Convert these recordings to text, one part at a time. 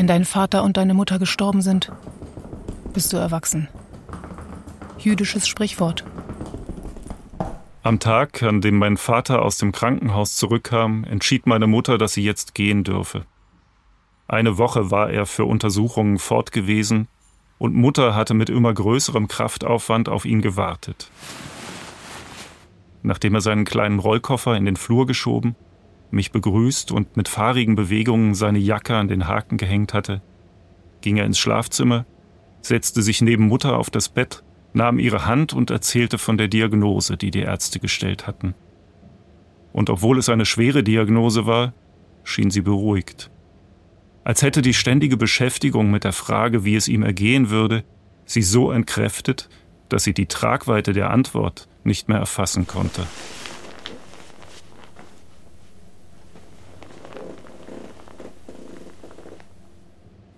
Wenn dein Vater und deine Mutter gestorben sind, bist du erwachsen. Jüdisches Sprichwort. Am Tag, an dem mein Vater aus dem Krankenhaus zurückkam, entschied meine Mutter, dass sie jetzt gehen dürfe. Eine Woche war er für Untersuchungen fortgewesen und Mutter hatte mit immer größerem Kraftaufwand auf ihn gewartet. Nachdem er seinen kleinen Rollkoffer in den Flur geschoben, mich begrüßt und mit fahrigen Bewegungen seine Jacke an den Haken gehängt hatte, ging er ins Schlafzimmer, setzte sich neben Mutter auf das Bett, nahm ihre Hand und erzählte von der Diagnose, die die Ärzte gestellt hatten. Und obwohl es eine schwere Diagnose war, schien sie beruhigt als hätte die ständige Beschäftigung mit der Frage, wie es ihm ergehen würde, sie so entkräftet, dass sie die Tragweite der Antwort nicht mehr erfassen konnte.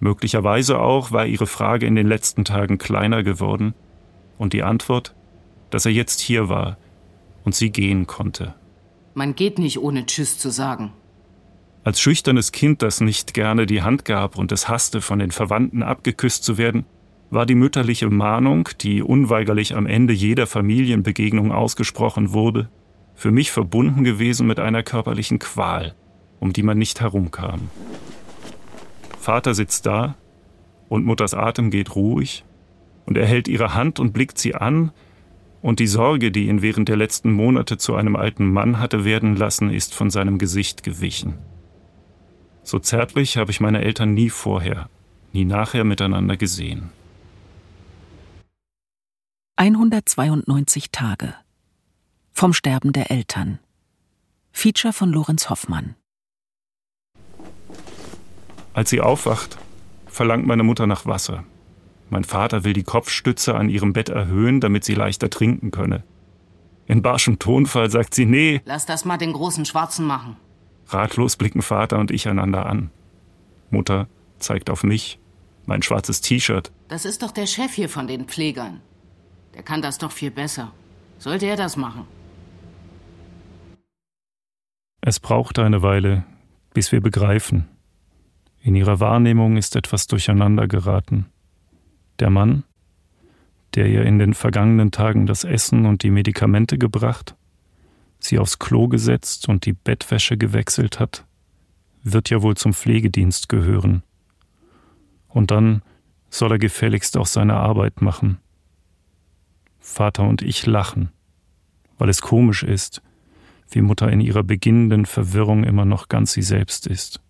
Möglicherweise auch war ihre Frage in den letzten Tagen kleiner geworden und die Antwort, dass er jetzt hier war und sie gehen konnte. Man geht nicht ohne Tschüss zu sagen. Als schüchternes Kind, das nicht gerne die Hand gab und es hasste, von den Verwandten abgeküsst zu werden, war die mütterliche Mahnung, die unweigerlich am Ende jeder Familienbegegnung ausgesprochen wurde, für mich verbunden gewesen mit einer körperlichen Qual, um die man nicht herumkam. Vater sitzt da und Mutters Atem geht ruhig und er hält ihre Hand und blickt sie an, und die Sorge, die ihn während der letzten Monate zu einem alten Mann hatte werden lassen, ist von seinem Gesicht gewichen. So zärtlich habe ich meine Eltern nie vorher, nie nachher miteinander gesehen. 192 Tage. Vom Sterben der Eltern. Feature von Lorenz Hoffmann. Als sie aufwacht, verlangt meine Mutter nach Wasser. Mein Vater will die Kopfstütze an ihrem Bett erhöhen, damit sie leichter trinken könne. In barschem Tonfall sagt sie, nee. Lass das mal den großen Schwarzen machen. Ratlos blicken Vater und ich einander an. Mutter zeigt auf mich, mein schwarzes T-Shirt. Das ist doch der Chef hier von den Pflegern. Der kann das doch viel besser. Sollte er das machen? Es braucht eine Weile, bis wir begreifen. In ihrer Wahrnehmung ist etwas durcheinander geraten. Der Mann, der ihr in den vergangenen Tagen das Essen und die Medikamente gebracht, sie aufs Klo gesetzt und die Bettwäsche gewechselt hat, wird ja wohl zum Pflegedienst gehören. Und dann soll er gefälligst auch seine Arbeit machen. Vater und ich lachen, weil es komisch ist, wie Mutter in ihrer beginnenden Verwirrung immer noch ganz sie selbst ist.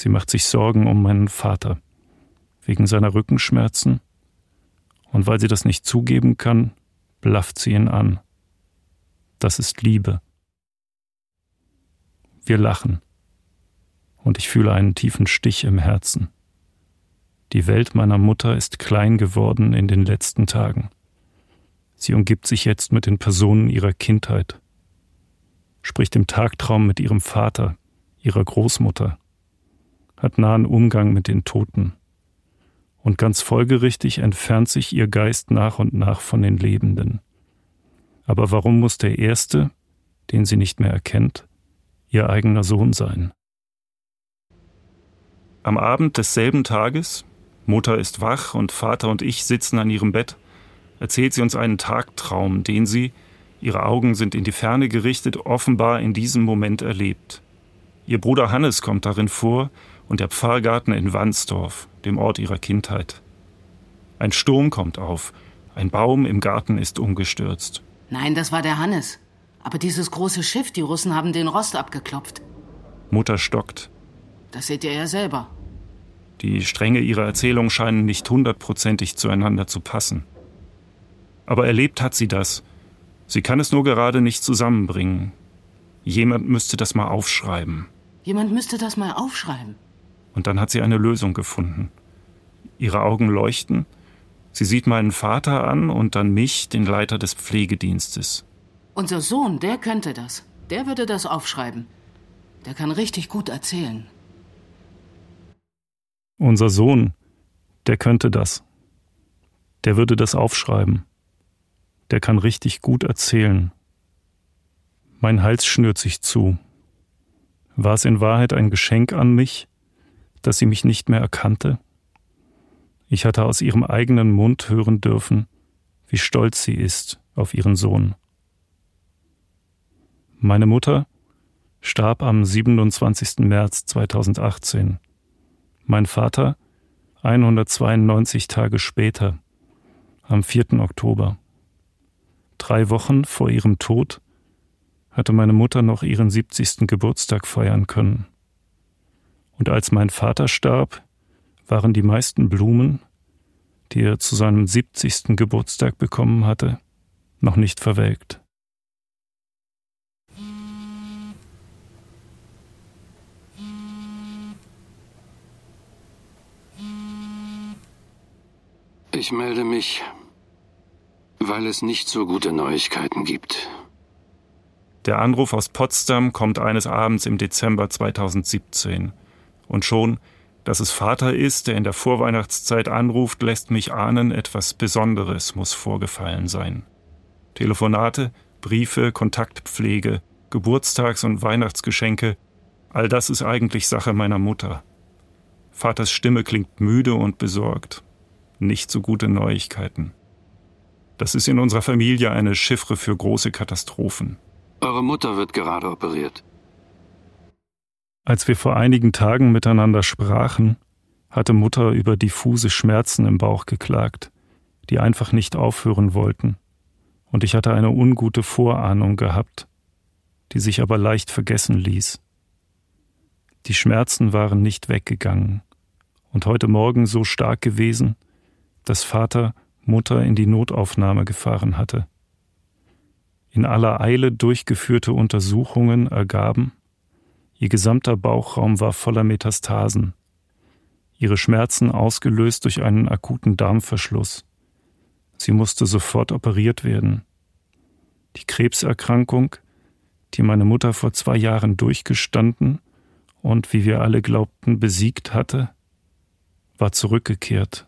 Sie macht sich Sorgen um meinen Vater, wegen seiner Rückenschmerzen, und weil sie das nicht zugeben kann, blafft sie ihn an das ist Liebe. Wir lachen, und ich fühle einen tiefen Stich im Herzen. Die Welt meiner Mutter ist klein geworden in den letzten Tagen. Sie umgibt sich jetzt mit den Personen ihrer Kindheit, spricht im Tagtraum mit ihrem Vater, ihrer Großmutter, hat nahen Umgang mit den Toten. Und ganz folgerichtig entfernt sich ihr Geist nach und nach von den Lebenden. Aber warum muss der Erste, den sie nicht mehr erkennt, ihr eigener Sohn sein? Am Abend desselben Tages, Mutter ist wach und Vater und ich sitzen an ihrem Bett, erzählt sie uns einen Tagtraum, den sie, ihre Augen sind in die Ferne gerichtet, offenbar in diesem Moment erlebt. Ihr Bruder Hannes kommt darin vor und der Pfarrgarten in Wandsdorf, dem Ort ihrer Kindheit. Ein Sturm kommt auf, ein Baum im Garten ist umgestürzt. Nein, das war der Hannes. Aber dieses große Schiff, die Russen haben den Rost abgeklopft. Mutter stockt. Das seht ihr ja selber. Die Stränge ihrer Erzählung scheinen nicht hundertprozentig zueinander zu passen. Aber erlebt hat sie das. Sie kann es nur gerade nicht zusammenbringen. Jemand müsste das mal aufschreiben. Jemand müsste das mal aufschreiben. Und dann hat sie eine Lösung gefunden. Ihre Augen leuchten Sie sieht meinen Vater an und dann mich, den Leiter des Pflegedienstes. Unser Sohn, der könnte das. Der würde das aufschreiben. Der kann richtig gut erzählen. Unser Sohn, der könnte das. Der würde das aufschreiben. Der kann richtig gut erzählen. Mein Hals schnürt sich zu. War es in Wahrheit ein Geschenk an mich, dass sie mich nicht mehr erkannte? Ich hatte aus ihrem eigenen Mund hören dürfen, wie stolz sie ist auf ihren Sohn. Meine Mutter starb am 27. März 2018. Mein Vater 192 Tage später, am 4. Oktober. Drei Wochen vor ihrem Tod hatte meine Mutter noch ihren 70. Geburtstag feiern können. Und als mein Vater starb, waren die meisten Blumen, die er zu seinem 70. Geburtstag bekommen hatte, noch nicht verwelkt. Ich melde mich, weil es nicht so gute Neuigkeiten gibt. Der Anruf aus Potsdam kommt eines Abends im Dezember 2017. Und schon, dass es Vater ist, der in der Vorweihnachtszeit anruft, lässt mich ahnen, etwas Besonderes muss vorgefallen sein. Telefonate, Briefe, Kontaktpflege, Geburtstags- und Weihnachtsgeschenke, all das ist eigentlich Sache meiner Mutter. Vaters Stimme klingt müde und besorgt nicht so gute Neuigkeiten. Das ist in unserer Familie eine Chiffre für große Katastrophen. Eure Mutter wird gerade operiert. Als wir vor einigen Tagen miteinander sprachen, hatte Mutter über diffuse Schmerzen im Bauch geklagt, die einfach nicht aufhören wollten, und ich hatte eine ungute Vorahnung gehabt, die sich aber leicht vergessen ließ. Die Schmerzen waren nicht weggegangen und heute Morgen so stark gewesen, dass Vater Mutter in die Notaufnahme gefahren hatte. In aller Eile durchgeführte Untersuchungen ergaben, ihr gesamter Bauchraum war voller Metastasen, ihre Schmerzen ausgelöst durch einen akuten Darmverschluss. Sie musste sofort operiert werden. Die Krebserkrankung, die meine Mutter vor zwei Jahren durchgestanden und, wie wir alle glaubten, besiegt hatte, war zurückgekehrt.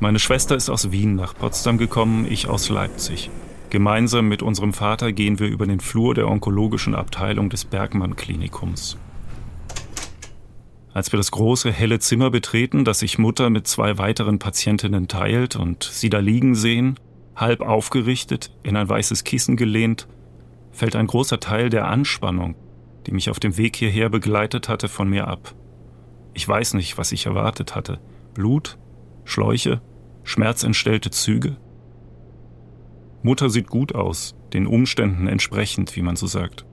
Meine Schwester ist aus Wien nach Potsdam gekommen, ich aus Leipzig. Gemeinsam mit unserem Vater gehen wir über den Flur der onkologischen Abteilung des Bergmann Klinikums. Als wir das große, helle Zimmer betreten, das sich Mutter mit zwei weiteren Patientinnen teilt und sie da liegen sehen, halb aufgerichtet, in ein weißes Kissen gelehnt, fällt ein großer Teil der Anspannung, die mich auf dem Weg hierher begleitet hatte, von mir ab. Ich weiß nicht, was ich erwartet hatte. Blut? Schläuche? schmerzentstellte Züge? Mutter sieht gut aus, den Umständen entsprechend, wie man so sagt.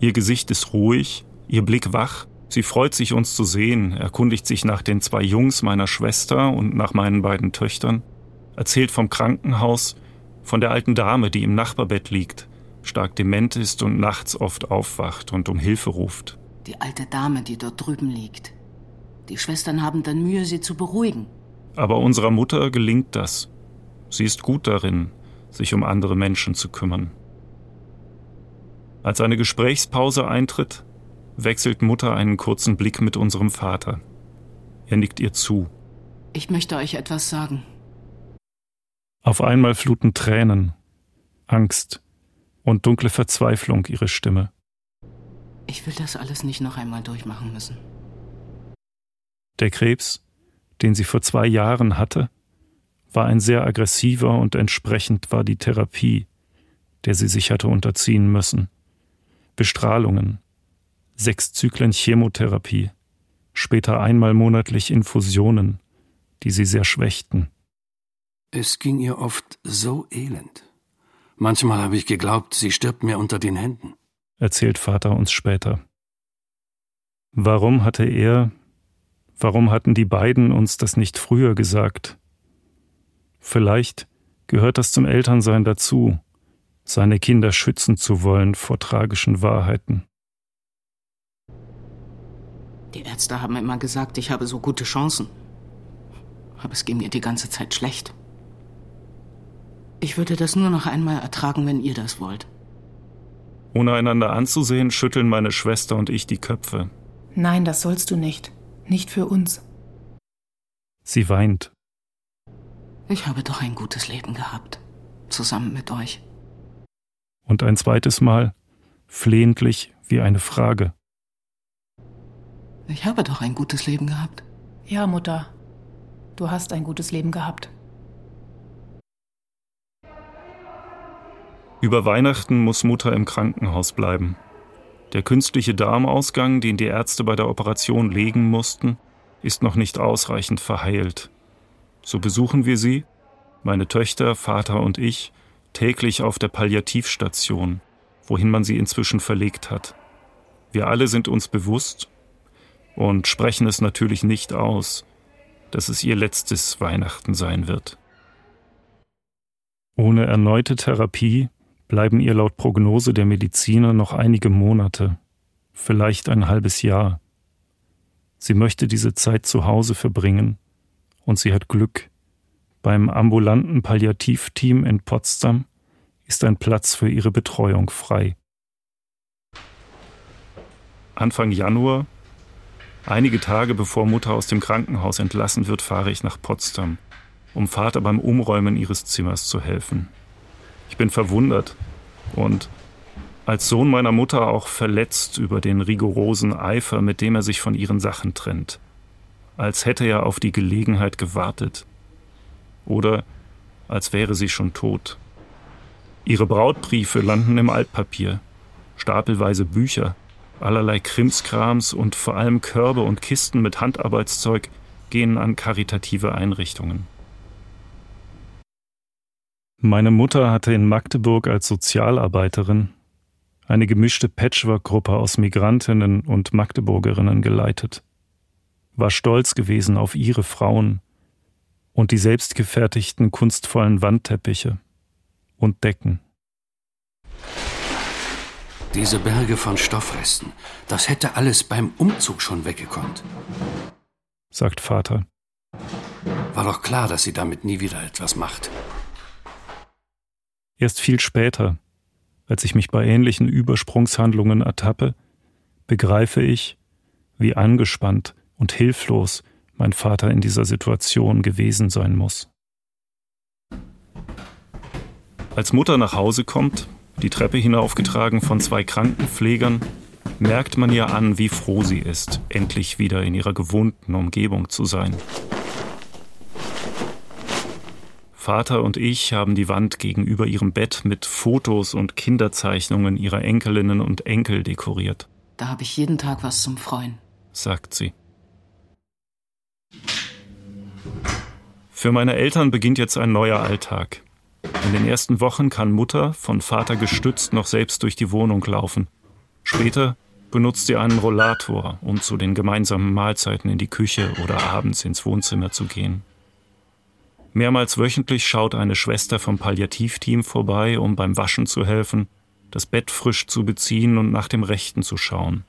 Ihr Gesicht ist ruhig, ihr Blick wach, sie freut sich, uns zu sehen, erkundigt sich nach den zwei Jungs meiner Schwester und nach meinen beiden Töchtern, erzählt vom Krankenhaus, von der alten Dame, die im Nachbarbett liegt, stark dement ist und nachts oft aufwacht und um Hilfe ruft. Die alte Dame, die dort drüben liegt. Die Schwestern haben dann Mühe, sie zu beruhigen. Aber unserer Mutter gelingt das. Sie ist gut darin, sich um andere Menschen zu kümmern. Als eine Gesprächspause eintritt, wechselt Mutter einen kurzen Blick mit unserem Vater. Er nickt ihr zu. Ich möchte euch etwas sagen. Auf einmal fluten Tränen, Angst und dunkle Verzweiflung ihre Stimme. Ich will das alles nicht noch einmal durchmachen müssen. Der Krebs den sie vor zwei Jahren hatte, war ein sehr aggressiver und entsprechend war die Therapie, der sie sich hatte unterziehen müssen. Bestrahlungen, sechs Zyklen Chemotherapie, später einmal monatlich Infusionen, die sie sehr schwächten. Es ging ihr oft so elend. Manchmal habe ich geglaubt, sie stirbt mir unter den Händen, erzählt Vater uns später. Warum hatte er, Warum hatten die beiden uns das nicht früher gesagt? Vielleicht gehört das zum Elternsein dazu, seine Kinder schützen zu wollen vor tragischen Wahrheiten. Die Ärzte haben immer gesagt, ich habe so gute Chancen. Aber es ging mir die ganze Zeit schlecht. Ich würde das nur noch einmal ertragen, wenn ihr das wollt. Ohne einander anzusehen, schütteln meine Schwester und ich die Köpfe. Nein, das sollst du nicht nicht für uns. Sie weint. Ich habe doch ein gutes Leben gehabt, zusammen mit euch. Und ein zweites Mal flehentlich wie eine Frage. Ich habe doch ein gutes Leben gehabt. Ja, Mutter, du hast ein gutes Leben gehabt. Über Weihnachten muss Mutter im Krankenhaus bleiben. Der künstliche Darmausgang, den die Ärzte bei der Operation legen mussten, ist noch nicht ausreichend verheilt. So besuchen wir sie, meine Töchter, Vater und ich, täglich auf der Palliativstation, wohin man sie inzwischen verlegt hat. Wir alle sind uns bewusst und sprechen es natürlich nicht aus, dass es ihr letztes Weihnachten sein wird. Ohne erneute Therapie bleiben ihr laut Prognose der Mediziner noch einige Monate, vielleicht ein halbes Jahr. Sie möchte diese Zeit zu Hause verbringen und sie hat Glück. Beim ambulanten Palliativteam in Potsdam ist ein Platz für ihre Betreuung frei. Anfang Januar, einige Tage bevor Mutter aus dem Krankenhaus entlassen wird, fahre ich nach Potsdam, um Vater beim Umräumen ihres Zimmers zu helfen. Ich bin verwundert und als Sohn meiner Mutter auch verletzt über den rigorosen Eifer, mit dem er sich von ihren Sachen trennt. Als hätte er auf die Gelegenheit gewartet. Oder als wäre sie schon tot. Ihre Brautbriefe landen im Altpapier, stapelweise Bücher, allerlei Krimskrams und vor allem Körbe und Kisten mit Handarbeitszeug gehen an karitative Einrichtungen. Meine Mutter hatte in Magdeburg als Sozialarbeiterin eine gemischte Patchwork-Gruppe aus Migrantinnen und Magdeburgerinnen geleitet, war stolz gewesen auf ihre Frauen und die selbstgefertigten kunstvollen Wandteppiche und Decken. Diese Berge von Stoffresten, das hätte alles beim Umzug schon weggekommen, sagt Vater. War doch klar, dass sie damit nie wieder etwas macht. Erst viel später, als ich mich bei ähnlichen Übersprungshandlungen ertappe, begreife ich, wie angespannt und hilflos mein Vater in dieser Situation gewesen sein muss. Als Mutter nach Hause kommt, die Treppe hinaufgetragen von zwei Krankenpflegern, merkt man ihr an, wie froh sie ist, endlich wieder in ihrer gewohnten Umgebung zu sein. Vater und ich haben die Wand gegenüber ihrem Bett mit Fotos und Kinderzeichnungen ihrer Enkelinnen und Enkel dekoriert. Da habe ich jeden Tag was zum Freuen, sagt sie. Für meine Eltern beginnt jetzt ein neuer Alltag. In den ersten Wochen kann Mutter, von Vater gestützt, noch selbst durch die Wohnung laufen. Später benutzt sie einen Rollator, um zu den gemeinsamen Mahlzeiten in die Küche oder abends ins Wohnzimmer zu gehen. Mehrmals wöchentlich schaut eine Schwester vom Palliativteam vorbei, um beim Waschen zu helfen, das Bett frisch zu beziehen und nach dem Rechten zu schauen.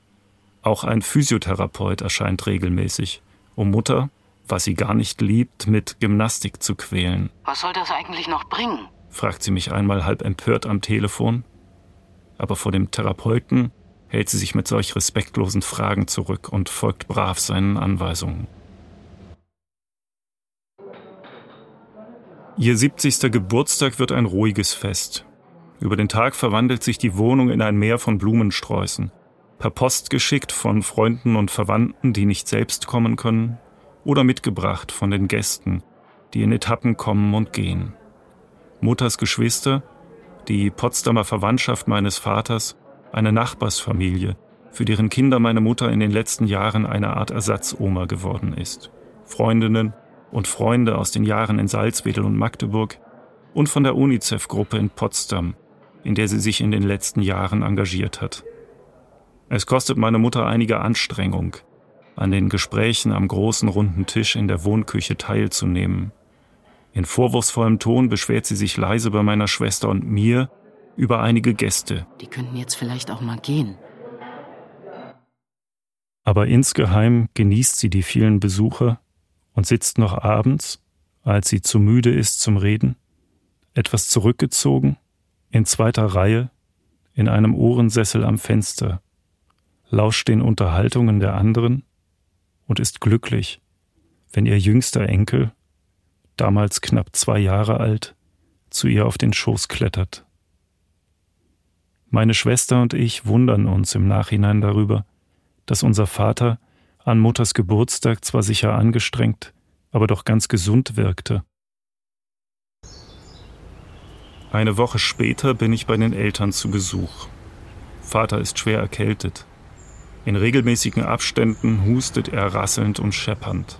Auch ein Physiotherapeut erscheint regelmäßig, um Mutter, was sie gar nicht liebt, mit Gymnastik zu quälen. Was soll das eigentlich noch bringen? fragt sie mich einmal halb empört am Telefon. Aber vor dem Therapeuten hält sie sich mit solch respektlosen Fragen zurück und folgt brav seinen Anweisungen. Ihr 70. Geburtstag wird ein ruhiges Fest. Über den Tag verwandelt sich die Wohnung in ein Meer von Blumensträußen. Per Post geschickt von Freunden und Verwandten, die nicht selbst kommen können, oder mitgebracht von den Gästen, die in Etappen kommen und gehen. Mutters Geschwister, die Potsdamer Verwandtschaft meines Vaters, eine Nachbarsfamilie, für deren Kinder meine Mutter in den letzten Jahren eine Art Ersatzoma geworden ist. Freundinnen und Freunde aus den Jahren in Salzwedel und Magdeburg und von der UNICEF-Gruppe in Potsdam, in der sie sich in den letzten Jahren engagiert hat. Es kostet meine Mutter einige Anstrengung, an den Gesprächen am großen runden Tisch in der Wohnküche teilzunehmen. In vorwurfsvollem Ton beschwert sie sich leise bei meiner Schwester und mir über einige Gäste. Die könnten jetzt vielleicht auch mal gehen. Aber insgeheim genießt sie die vielen Besucher und sitzt noch abends, als sie zu müde ist zum Reden, etwas zurückgezogen, in zweiter Reihe, in einem Ohrensessel am Fenster, lauscht den Unterhaltungen der anderen und ist glücklich, wenn ihr jüngster Enkel, damals knapp zwei Jahre alt, zu ihr auf den Schoß klettert. Meine Schwester und ich wundern uns im Nachhinein darüber, dass unser Vater an Mutters Geburtstag zwar sicher angestrengt, aber doch ganz gesund wirkte. Eine Woche später bin ich bei den Eltern zu Besuch. Vater ist schwer erkältet. In regelmäßigen Abständen hustet er rasselnd und scheppernd.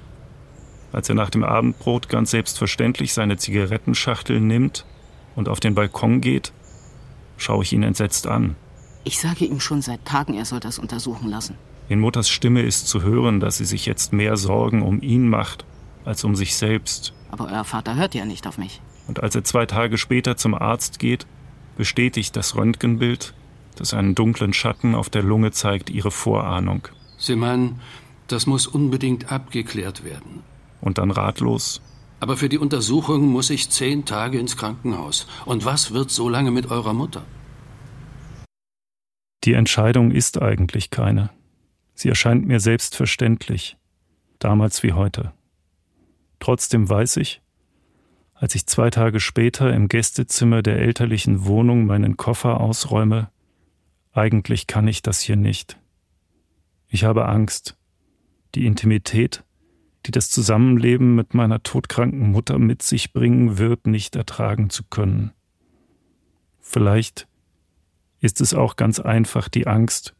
Als er nach dem Abendbrot ganz selbstverständlich seine Zigarettenschachtel nimmt und auf den Balkon geht, schaue ich ihn entsetzt an. Ich sage ihm schon seit Tagen, er soll das untersuchen lassen. In Mutters Stimme ist zu hören, dass sie sich jetzt mehr Sorgen um ihn macht als um sich selbst. Aber euer Vater hört ja nicht auf mich. Und als er zwei Tage später zum Arzt geht, bestätigt das Röntgenbild, das einen dunklen Schatten auf der Lunge zeigt, ihre Vorahnung. Sie meinen, das muss unbedingt abgeklärt werden. Und dann ratlos. Aber für die Untersuchung muss ich zehn Tage ins Krankenhaus. Und was wird so lange mit eurer Mutter? Die Entscheidung ist eigentlich keine. Sie erscheint mir selbstverständlich, damals wie heute. Trotzdem weiß ich, als ich zwei Tage später im Gästezimmer der elterlichen Wohnung meinen Koffer ausräume, eigentlich kann ich das hier nicht. Ich habe Angst, die Intimität, die das Zusammenleben mit meiner todkranken Mutter mit sich bringen wird, nicht ertragen zu können. Vielleicht ist es auch ganz einfach die Angst,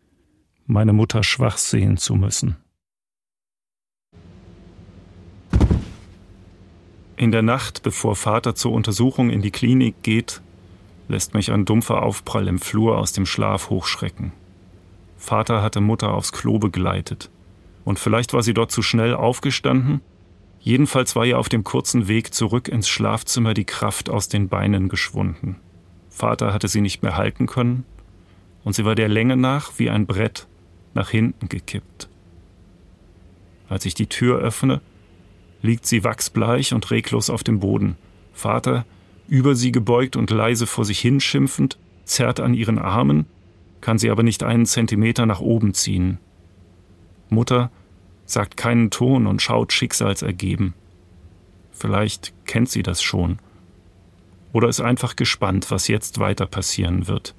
meine Mutter schwach sehen zu müssen. In der Nacht, bevor Vater zur Untersuchung in die Klinik geht, lässt mich ein dumpfer Aufprall im Flur aus dem Schlaf hochschrecken. Vater hatte Mutter aufs Klo begleitet. Und vielleicht war sie dort zu schnell aufgestanden. Jedenfalls war ihr auf dem kurzen Weg zurück ins Schlafzimmer die Kraft aus den Beinen geschwunden. Vater hatte sie nicht mehr halten können, und sie war der Länge nach wie ein Brett nach hinten gekippt. Als ich die Tür öffne, liegt sie wachsbleich und reglos auf dem Boden. Vater, über sie gebeugt und leise vor sich hinschimpfend, zerrt an ihren Armen, kann sie aber nicht einen Zentimeter nach oben ziehen. Mutter sagt keinen Ton und schaut schicksalsergeben. Vielleicht kennt sie das schon. Oder ist einfach gespannt, was jetzt weiter passieren wird.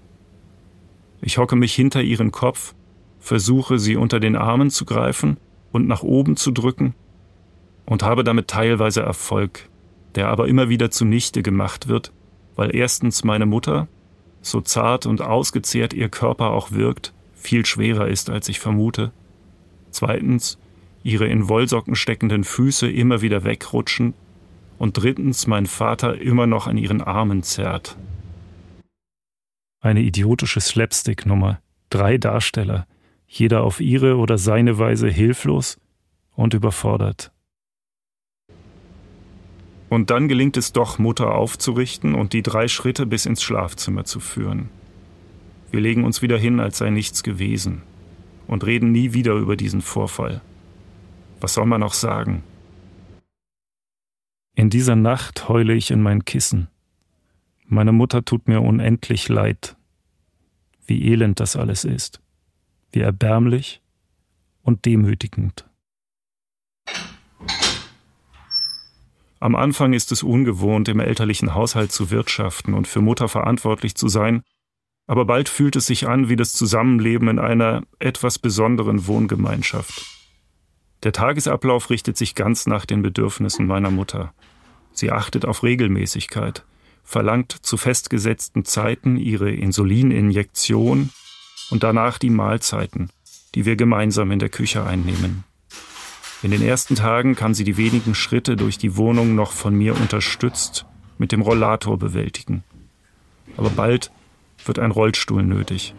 Ich hocke mich hinter ihren Kopf, versuche sie unter den Armen zu greifen und nach oben zu drücken und habe damit teilweise Erfolg, der aber immer wieder zunichte gemacht wird, weil erstens meine Mutter, so zart und ausgezehrt ihr Körper auch wirkt, viel schwerer ist, als ich vermute, zweitens ihre in Wollsocken steckenden Füße immer wieder wegrutschen und drittens mein Vater immer noch an ihren Armen zerrt. Eine idiotische Slapstick-Nummer, drei Darsteller, jeder auf ihre oder seine Weise hilflos und überfordert. Und dann gelingt es doch, Mutter aufzurichten und die drei Schritte bis ins Schlafzimmer zu führen. Wir legen uns wieder hin, als sei nichts gewesen, und reden nie wieder über diesen Vorfall. Was soll man noch sagen? In dieser Nacht heule ich in mein Kissen. Meine Mutter tut mir unendlich leid. Wie elend das alles ist. Wie erbärmlich und demütigend. Am Anfang ist es ungewohnt, im elterlichen Haushalt zu wirtschaften und für Mutter verantwortlich zu sein, aber bald fühlt es sich an wie das Zusammenleben in einer etwas besonderen Wohngemeinschaft. Der Tagesablauf richtet sich ganz nach den Bedürfnissen meiner Mutter. Sie achtet auf Regelmäßigkeit, verlangt zu festgesetzten Zeiten ihre Insulininjektion und danach die Mahlzeiten, die wir gemeinsam in der Küche einnehmen. In den ersten Tagen kann sie die wenigen Schritte durch die Wohnung noch von mir unterstützt mit dem Rollator bewältigen. Aber bald wird ein Rollstuhl nötig.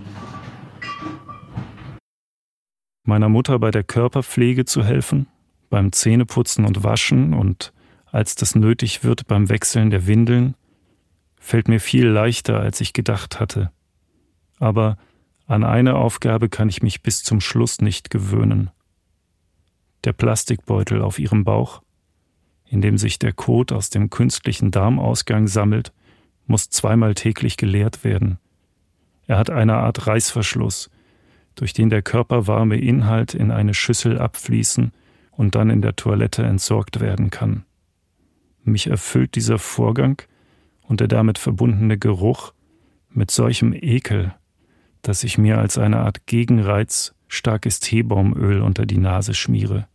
Meiner Mutter bei der Körperpflege zu helfen, beim Zähneputzen und Waschen und als das nötig wird beim Wechseln der Windeln, fällt mir viel leichter, als ich gedacht hatte. Aber an eine Aufgabe kann ich mich bis zum Schluss nicht gewöhnen der Plastikbeutel auf ihrem Bauch, in dem sich der Kot aus dem künstlichen Darmausgang sammelt, muss zweimal täglich geleert werden. Er hat eine Art Reißverschluss, durch den der körperwarme Inhalt in eine Schüssel abfließen und dann in der Toilette entsorgt werden kann. Mich erfüllt dieser Vorgang und der damit verbundene Geruch mit solchem Ekel, dass ich mir als eine Art Gegenreiz starkes Teebaumöl unter die Nase schmiere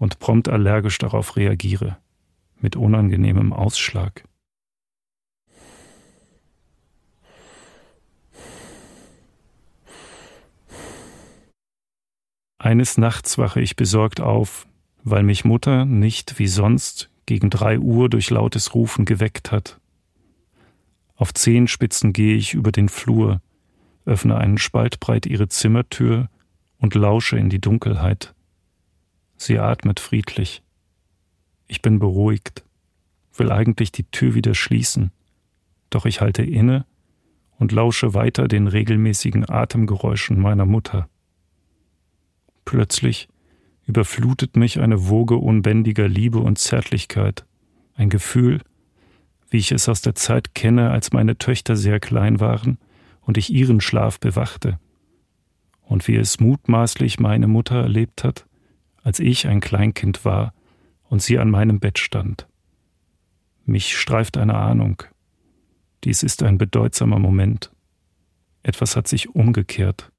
und prompt allergisch darauf reagiere, mit unangenehmem Ausschlag. Eines Nachts wache ich besorgt auf, weil mich Mutter nicht wie sonst gegen drei Uhr durch lautes Rufen geweckt hat. Auf Zehenspitzen gehe ich über den Flur, öffne einen Spalt breit ihre Zimmertür und lausche in die Dunkelheit. Sie atmet friedlich. Ich bin beruhigt, will eigentlich die Tür wieder schließen, doch ich halte inne und lausche weiter den regelmäßigen Atemgeräuschen meiner Mutter. Plötzlich überflutet mich eine Woge unbändiger Liebe und Zärtlichkeit, ein Gefühl, wie ich es aus der Zeit kenne, als meine Töchter sehr klein waren und ich ihren Schlaf bewachte, und wie es mutmaßlich meine Mutter erlebt hat, als ich ein Kleinkind war und sie an meinem Bett stand. Mich streift eine Ahnung. Dies ist ein bedeutsamer Moment. Etwas hat sich umgekehrt.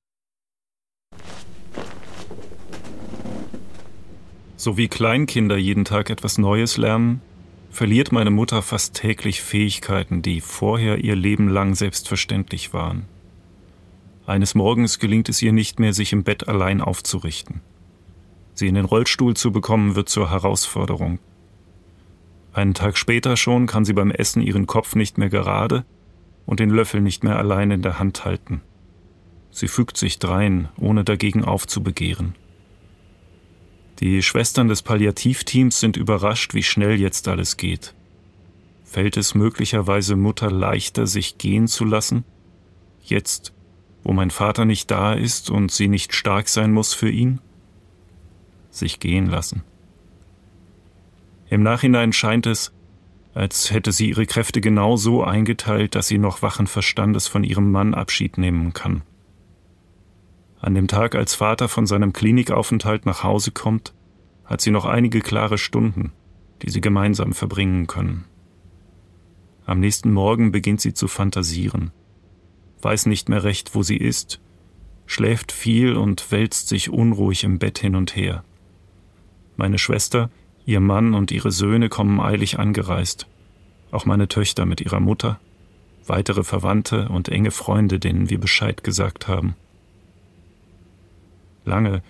So wie Kleinkinder jeden Tag etwas Neues lernen, verliert meine Mutter fast täglich Fähigkeiten, die vorher ihr Leben lang selbstverständlich waren. Eines Morgens gelingt es ihr nicht mehr, sich im Bett allein aufzurichten. Sie in den Rollstuhl zu bekommen, wird zur Herausforderung. Einen Tag später schon kann sie beim Essen ihren Kopf nicht mehr gerade und den Löffel nicht mehr allein in der Hand halten. Sie fügt sich drein, ohne dagegen aufzubegehren. Die Schwestern des Palliativteams sind überrascht, wie schnell jetzt alles geht. Fällt es möglicherweise Mutter leichter, sich gehen zu lassen? Jetzt, wo mein Vater nicht da ist und sie nicht stark sein muss für ihn? Sich gehen lassen. Im Nachhinein scheint es, als hätte sie ihre Kräfte genau so eingeteilt, dass sie noch wachen Verstandes von ihrem Mann Abschied nehmen kann. An dem Tag, als Vater von seinem Klinikaufenthalt nach Hause kommt, hat sie noch einige klare Stunden, die sie gemeinsam verbringen können. Am nächsten Morgen beginnt sie zu fantasieren, weiß nicht mehr recht, wo sie ist, schläft viel und wälzt sich unruhig im Bett hin und her. Meine Schwester, ihr Mann und ihre Söhne kommen eilig angereist, auch meine Töchter mit ihrer Mutter, weitere Verwandte und enge Freunde, denen wir Bescheid gesagt haben. Lange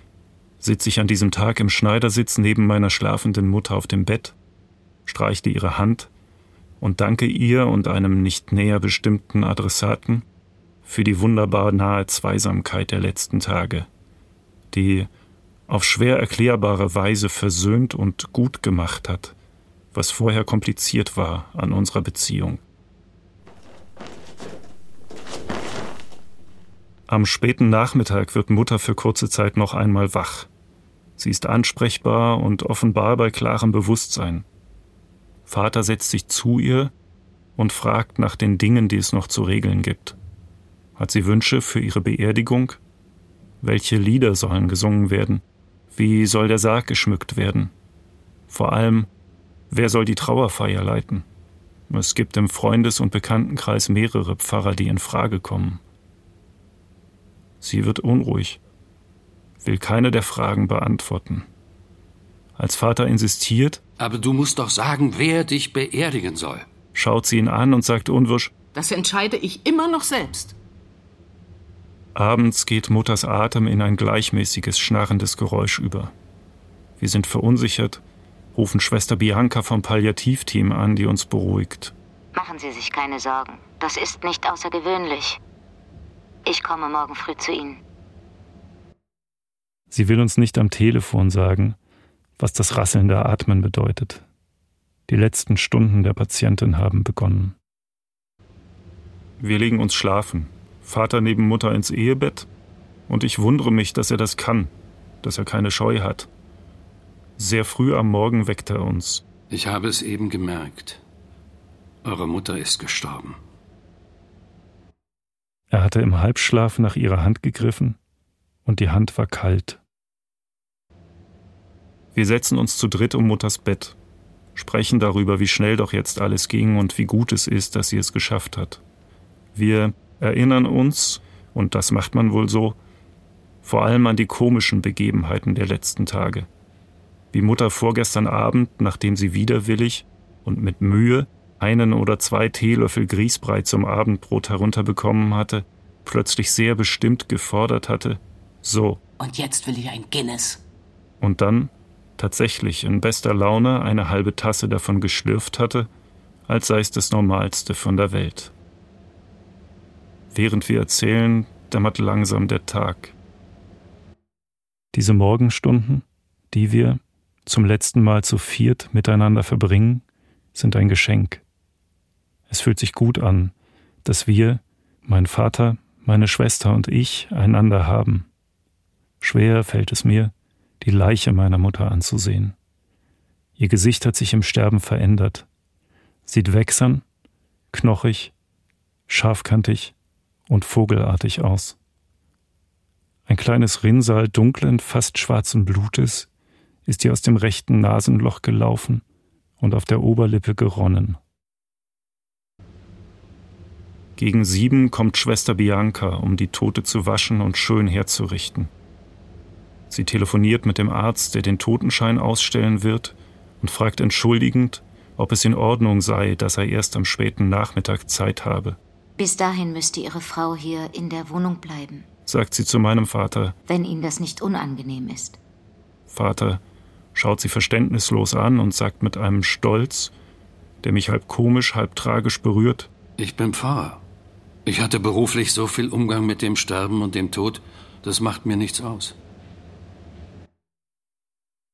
sitze ich an diesem Tag im Schneidersitz neben meiner schlafenden Mutter auf dem Bett, streichle ihre Hand und danke ihr und einem nicht näher bestimmten Adressaten für die wunderbar nahe Zweisamkeit der letzten Tage, die auf schwer erklärbare Weise versöhnt und gut gemacht hat, was vorher kompliziert war an unserer Beziehung. Am späten Nachmittag wird Mutter für kurze Zeit noch einmal wach. Sie ist ansprechbar und offenbar bei klarem Bewusstsein. Vater setzt sich zu ihr und fragt nach den Dingen, die es noch zu regeln gibt. Hat sie Wünsche für ihre Beerdigung? Welche Lieder sollen gesungen werden? Wie soll der Sarg geschmückt werden? Vor allem, wer soll die Trauerfeier leiten? Es gibt im Freundes- und Bekanntenkreis mehrere Pfarrer, die in Frage kommen. Sie wird unruhig, will keine der Fragen beantworten. Als Vater insistiert, aber du musst doch sagen, wer dich beerdigen soll. Schaut sie ihn an und sagt unwirsch, das entscheide ich immer noch selbst. Abends geht Mutters Atem in ein gleichmäßiges, schnarrendes Geräusch über. Wir sind verunsichert, rufen Schwester Bianca vom Palliativteam an, die uns beruhigt. Machen Sie sich keine Sorgen. Das ist nicht außergewöhnlich. Ich komme morgen früh zu Ihnen. Sie will uns nicht am Telefon sagen, was das rasselnde Atmen bedeutet. Die letzten Stunden der Patientin haben begonnen. Wir legen uns schlafen, Vater neben Mutter ins Ehebett, und ich wundere mich, dass er das kann, dass er keine Scheu hat. Sehr früh am Morgen weckt er uns. Ich habe es eben gemerkt. Eure Mutter ist gestorben. Er hatte im Halbschlaf nach ihrer Hand gegriffen und die Hand war kalt. Wir setzen uns zu dritt um Mutters Bett, sprechen darüber, wie schnell doch jetzt alles ging und wie gut es ist, dass sie es geschafft hat. Wir erinnern uns, und das macht man wohl so, vor allem an die komischen Begebenheiten der letzten Tage. Wie Mutter vorgestern Abend, nachdem sie widerwillig und mit Mühe einen oder zwei Teelöffel Grießbrei zum Abendbrot herunterbekommen hatte, plötzlich sehr bestimmt gefordert hatte, so. Und jetzt will ich ein Guinness. Und dann tatsächlich in bester Laune eine halbe Tasse davon geschlürft hatte, als sei es das Normalste von der Welt. Während wir erzählen, dämmert langsam der Tag. Diese Morgenstunden, die wir zum letzten Mal zu viert miteinander verbringen, sind ein Geschenk. Es fühlt sich gut an, dass wir, mein Vater, meine Schwester und ich, einander haben. Schwer fällt es mir, die Leiche meiner Mutter anzusehen. Ihr Gesicht hat sich im Sterben verändert, sieht wächsern, knochig, scharfkantig und vogelartig aus. Ein kleines Rinnsal dunklen, fast schwarzen Blutes ist ihr aus dem rechten Nasenloch gelaufen und auf der Oberlippe geronnen. Gegen sieben kommt Schwester Bianca, um die Tote zu waschen und schön herzurichten. Sie telefoniert mit dem Arzt, der den Totenschein ausstellen wird, und fragt entschuldigend, ob es in Ordnung sei, dass er erst am späten Nachmittag Zeit habe. Bis dahin müsste Ihre Frau hier in der Wohnung bleiben, sagt sie zu meinem Vater. wenn Ihnen das nicht unangenehm ist. Vater schaut sie verständnislos an und sagt mit einem Stolz, der mich halb komisch, halb tragisch berührt. Ich bin Pfarrer. Ich hatte beruflich so viel Umgang mit dem Sterben und dem Tod, das macht mir nichts aus.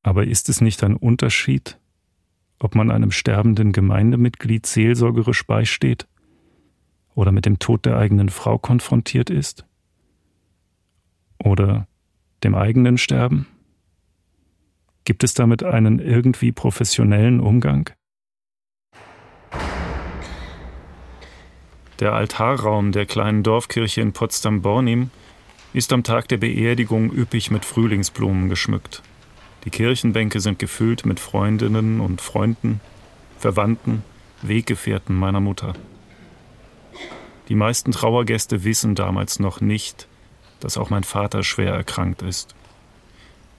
Aber ist es nicht ein Unterschied, ob man einem sterbenden Gemeindemitglied seelsorgerisch beisteht oder mit dem Tod der eigenen Frau konfrontiert ist? Oder dem eigenen Sterben? Gibt es damit einen irgendwie professionellen Umgang? Der Altarraum der kleinen Dorfkirche in Potsdam-Bornim ist am Tag der Beerdigung üppig mit Frühlingsblumen geschmückt. Die Kirchenbänke sind gefüllt mit Freundinnen und Freunden, Verwandten, Weggefährten meiner Mutter. Die meisten Trauergäste wissen damals noch nicht, dass auch mein Vater schwer erkrankt ist.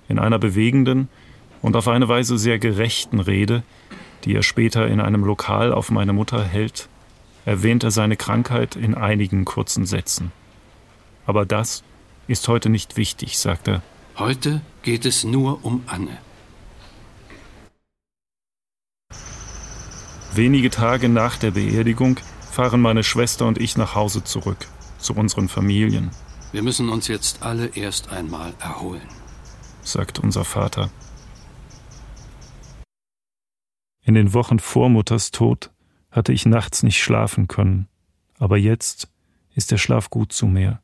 In einer bewegenden und auf eine Weise sehr gerechten Rede, die er später in einem Lokal auf meine Mutter hält, erwähnt er seine Krankheit in einigen kurzen Sätzen. Aber das ist heute nicht wichtig, sagt er. Heute geht es nur um Anne. Wenige Tage nach der Beerdigung fahren meine Schwester und ich nach Hause zurück, zu unseren Familien, Wir müssen uns jetzt alle erst einmal erholen. sagt unser Vater. In den Wochen vor Mutters Tod hatte ich nachts nicht schlafen können, aber jetzt ist der Schlaf gut zu mir.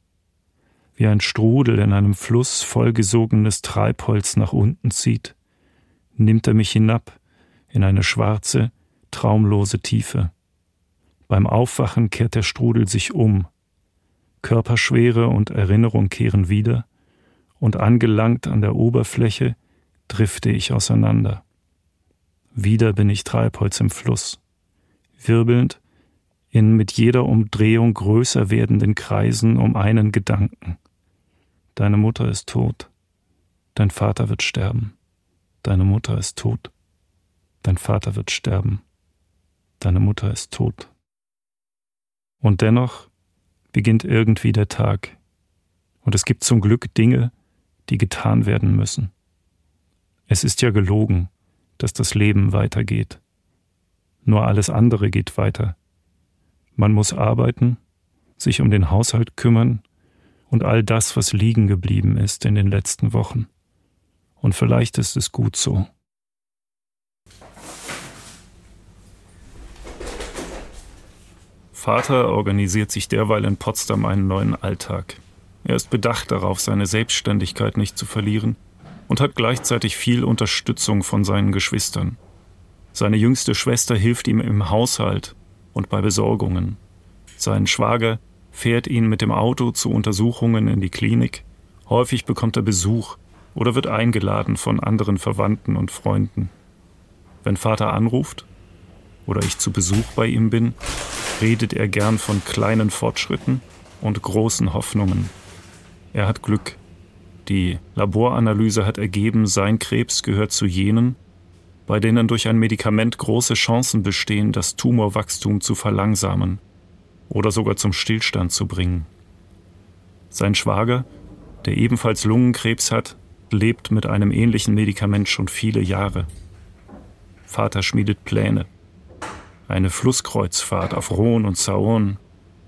Wie ein Strudel in einem Fluss vollgesogenes Treibholz nach unten zieht, nimmt er mich hinab in eine schwarze, traumlose Tiefe. Beim Aufwachen kehrt der Strudel sich um. Körperschwere und Erinnerung kehren wieder, und angelangt an der Oberfläche drifte ich auseinander. Wieder bin ich Treibholz im Fluss, wirbelnd in mit jeder Umdrehung größer werdenden Kreisen um einen Gedanken. Deine Mutter ist tot, dein Vater wird sterben, deine Mutter ist tot, dein Vater wird sterben, deine Mutter ist tot. Und dennoch beginnt irgendwie der Tag, und es gibt zum Glück Dinge, die getan werden müssen. Es ist ja gelogen, dass das Leben weitergeht. Nur alles andere geht weiter. Man muss arbeiten, sich um den Haushalt kümmern und all das, was liegen geblieben ist in den letzten Wochen. Und vielleicht ist es gut so. Vater organisiert sich derweil in Potsdam einen neuen Alltag. Er ist bedacht darauf, seine Selbstständigkeit nicht zu verlieren und hat gleichzeitig viel Unterstützung von seinen Geschwistern. Seine jüngste Schwester hilft ihm im Haushalt und bei Besorgungen. Sein Schwager fährt ihn mit dem Auto zu Untersuchungen in die Klinik. Häufig bekommt er Besuch oder wird eingeladen von anderen Verwandten und Freunden. Wenn Vater anruft oder ich zu Besuch bei ihm bin, redet er gern von kleinen Fortschritten und großen Hoffnungen. Er hat Glück. Die Laboranalyse hat ergeben, sein Krebs gehört zu jenen, bei denen durch ein Medikament große Chancen bestehen, das Tumorwachstum zu verlangsamen oder sogar zum Stillstand zu bringen. Sein Schwager, der ebenfalls Lungenkrebs hat, lebt mit einem ähnlichen Medikament schon viele Jahre. Vater schmiedet Pläne. Eine Flusskreuzfahrt auf Rhône und Saône.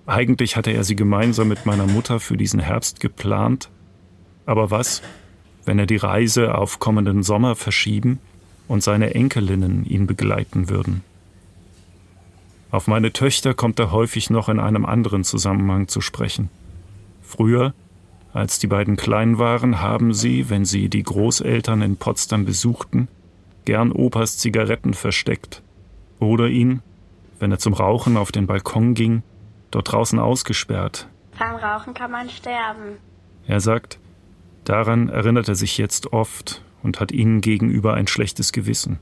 Eigentlich hatte er sie gemeinsam mit meiner Mutter für diesen Herbst geplant. Aber was, wenn er die Reise auf kommenden Sommer verschieben und seine Enkelinnen ihn begleiten würden? Auf meine Töchter kommt er häufig noch in einem anderen Zusammenhang zu sprechen. Früher, als die beiden klein waren, haben sie, wenn sie die Großeltern in Potsdam besuchten, gern Opas Zigaretten versteckt oder ihn, wenn er zum Rauchen auf den Balkon ging, dort draußen ausgesperrt. Beim Rauchen kann man sterben. Er sagt, daran erinnert er sich jetzt oft und hat ihnen gegenüber ein schlechtes Gewissen.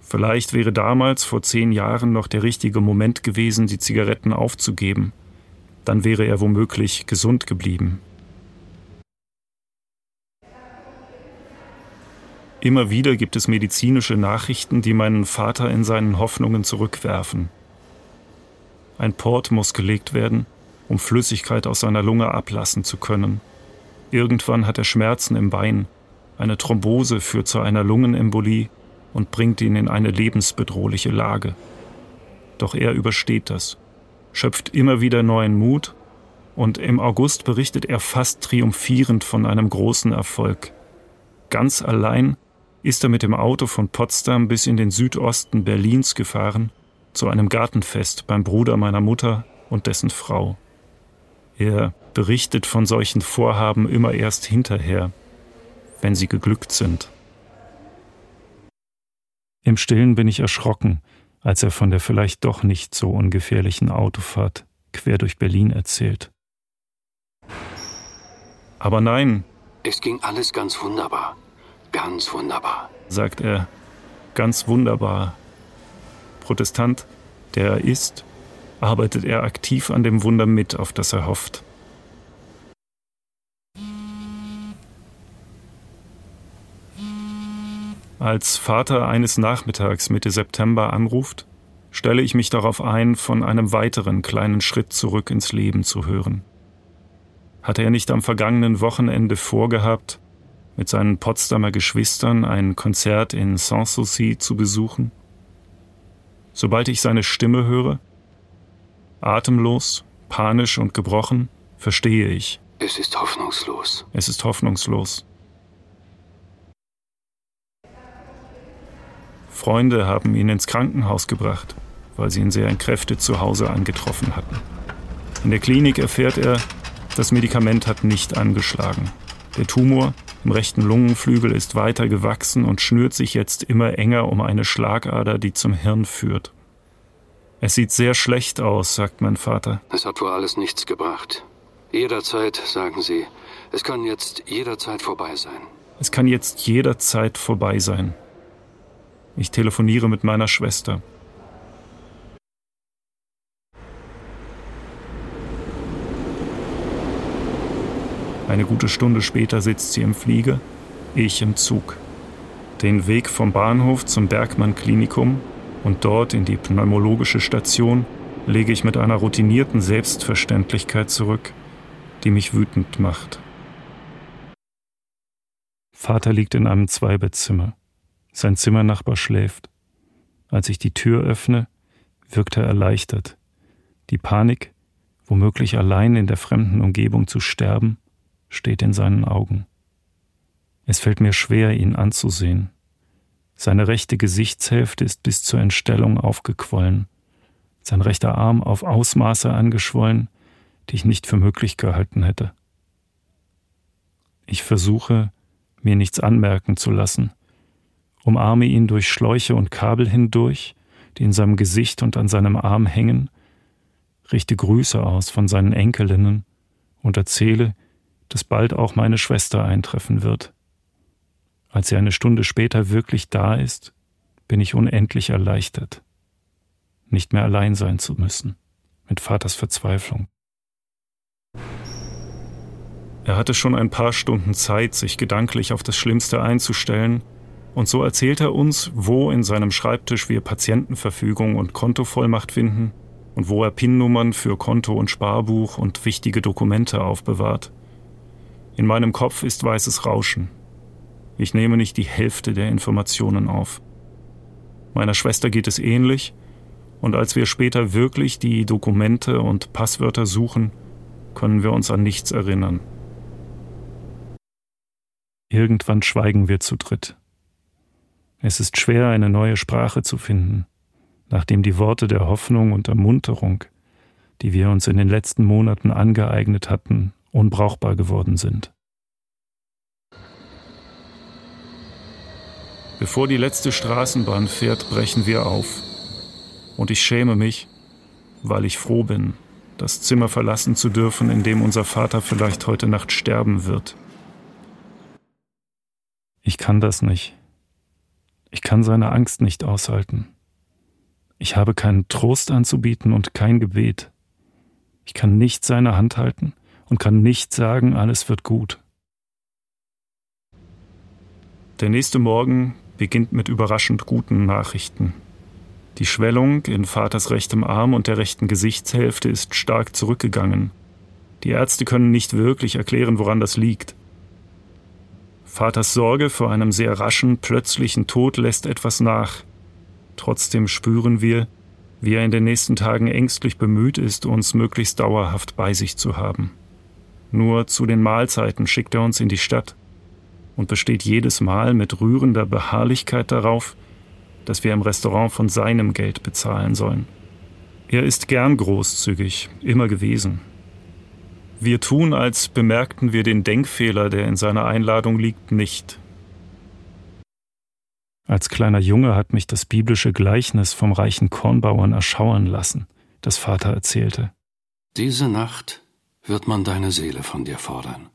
Vielleicht wäre damals vor zehn Jahren noch der richtige Moment gewesen, die Zigaretten aufzugeben. Dann wäre er womöglich gesund geblieben. Immer wieder gibt es medizinische Nachrichten, die meinen Vater in seinen Hoffnungen zurückwerfen. Ein Port muss gelegt werden, um Flüssigkeit aus seiner Lunge ablassen zu können. Irgendwann hat er Schmerzen im Bein. Eine Thrombose führt zu einer Lungenembolie und bringt ihn in eine lebensbedrohliche Lage. Doch er übersteht das, schöpft immer wieder neuen Mut und im August berichtet er fast triumphierend von einem großen Erfolg. Ganz allein ist er mit dem Auto von Potsdam bis in den Südosten Berlins gefahren, zu einem Gartenfest beim Bruder meiner Mutter und dessen Frau. Er berichtet von solchen Vorhaben immer erst hinterher, wenn sie geglückt sind. Im stillen bin ich erschrocken, als er von der vielleicht doch nicht so ungefährlichen Autofahrt quer durch Berlin erzählt. Aber nein. Es ging alles ganz wunderbar. Ganz wunderbar, sagt er. Ganz wunderbar. Protestant, der er ist, arbeitet er aktiv an dem Wunder mit, auf das er hofft. Als Vater eines Nachmittags Mitte September anruft, stelle ich mich darauf ein, von einem weiteren kleinen Schritt zurück ins Leben zu hören. Hatte er nicht am vergangenen Wochenende vorgehabt, mit seinen Potsdamer Geschwistern ein Konzert in Sanssouci zu besuchen. Sobald ich seine Stimme höre, atemlos, panisch und gebrochen, verstehe ich. Es ist hoffnungslos. Es ist hoffnungslos. Freunde haben ihn ins Krankenhaus gebracht, weil sie ihn sehr in Kräfte zu Hause angetroffen hatten. In der Klinik erfährt er, das Medikament hat nicht angeschlagen. Der Tumor im rechten Lungenflügel ist weiter gewachsen und schnürt sich jetzt immer enger um eine Schlagader, die zum Hirn führt. Es sieht sehr schlecht aus, sagt mein Vater. Es hat wohl alles nichts gebracht. Jederzeit, sagen Sie, es kann jetzt jederzeit vorbei sein. Es kann jetzt jederzeit vorbei sein. Ich telefoniere mit meiner Schwester. Eine gute Stunde später sitzt sie im Flieger, ich im Zug. Den Weg vom Bahnhof zum Bergmann Klinikum und dort in die pneumologische Station lege ich mit einer routinierten Selbstverständlichkeit zurück, die mich wütend macht. Vater liegt in einem Zweibettzimmer. Sein Zimmernachbar schläft. Als ich die Tür öffne, wirkt er erleichtert. Die Panik, womöglich allein in der fremden Umgebung zu sterben, steht in seinen Augen. Es fällt mir schwer, ihn anzusehen. Seine rechte Gesichtshälfte ist bis zur Entstellung aufgequollen, sein rechter Arm auf Ausmaße angeschwollen, die ich nicht für möglich gehalten hätte. Ich versuche, mir nichts anmerken zu lassen, umarme ihn durch Schläuche und Kabel hindurch, die in seinem Gesicht und an seinem Arm hängen, richte Grüße aus von seinen Enkelinnen und erzähle, dass bald auch meine Schwester eintreffen wird. Als sie eine Stunde später wirklich da ist, bin ich unendlich erleichtert, nicht mehr allein sein zu müssen, mit Vaters Verzweiflung. Er hatte schon ein paar Stunden Zeit, sich gedanklich auf das Schlimmste einzustellen, und so erzählt er uns, wo in seinem Schreibtisch wir Patientenverfügung und Kontovollmacht finden und wo er PIN-Nummern für Konto und Sparbuch und wichtige Dokumente aufbewahrt. In meinem Kopf ist weißes Rauschen. Ich nehme nicht die Hälfte der Informationen auf. Meiner Schwester geht es ähnlich, und als wir später wirklich die Dokumente und Passwörter suchen, können wir uns an nichts erinnern. Irgendwann schweigen wir zu dritt. Es ist schwer, eine neue Sprache zu finden, nachdem die Worte der Hoffnung und Ermunterung, die wir uns in den letzten Monaten angeeignet hatten, unbrauchbar geworden sind. Bevor die letzte Straßenbahn fährt, brechen wir auf. Und ich schäme mich, weil ich froh bin, das Zimmer verlassen zu dürfen, in dem unser Vater vielleicht heute Nacht sterben wird. Ich kann das nicht. Ich kann seine Angst nicht aushalten. Ich habe keinen Trost anzubieten und kein Gebet. Ich kann nicht seine Hand halten und kann nicht sagen, alles wird gut. Der nächste Morgen beginnt mit überraschend guten Nachrichten. Die Schwellung in Vaters rechtem Arm und der rechten Gesichtshälfte ist stark zurückgegangen. Die Ärzte können nicht wirklich erklären, woran das liegt. Vaters Sorge vor einem sehr raschen, plötzlichen Tod lässt etwas nach. Trotzdem spüren wir, wie er in den nächsten Tagen ängstlich bemüht ist, uns möglichst dauerhaft bei sich zu haben. Nur zu den Mahlzeiten schickt er uns in die Stadt und besteht jedes Mal mit rührender Beharrlichkeit darauf, dass wir im Restaurant von seinem Geld bezahlen sollen. Er ist gern großzügig, immer gewesen, wir tun, als bemerkten wir den Denkfehler, der in seiner Einladung liegt, nicht. Als kleiner Junge hat mich das biblische Gleichnis vom reichen Kornbauern erschauern lassen, das Vater erzählte. Diese Nacht wird man deine Seele von dir fordern.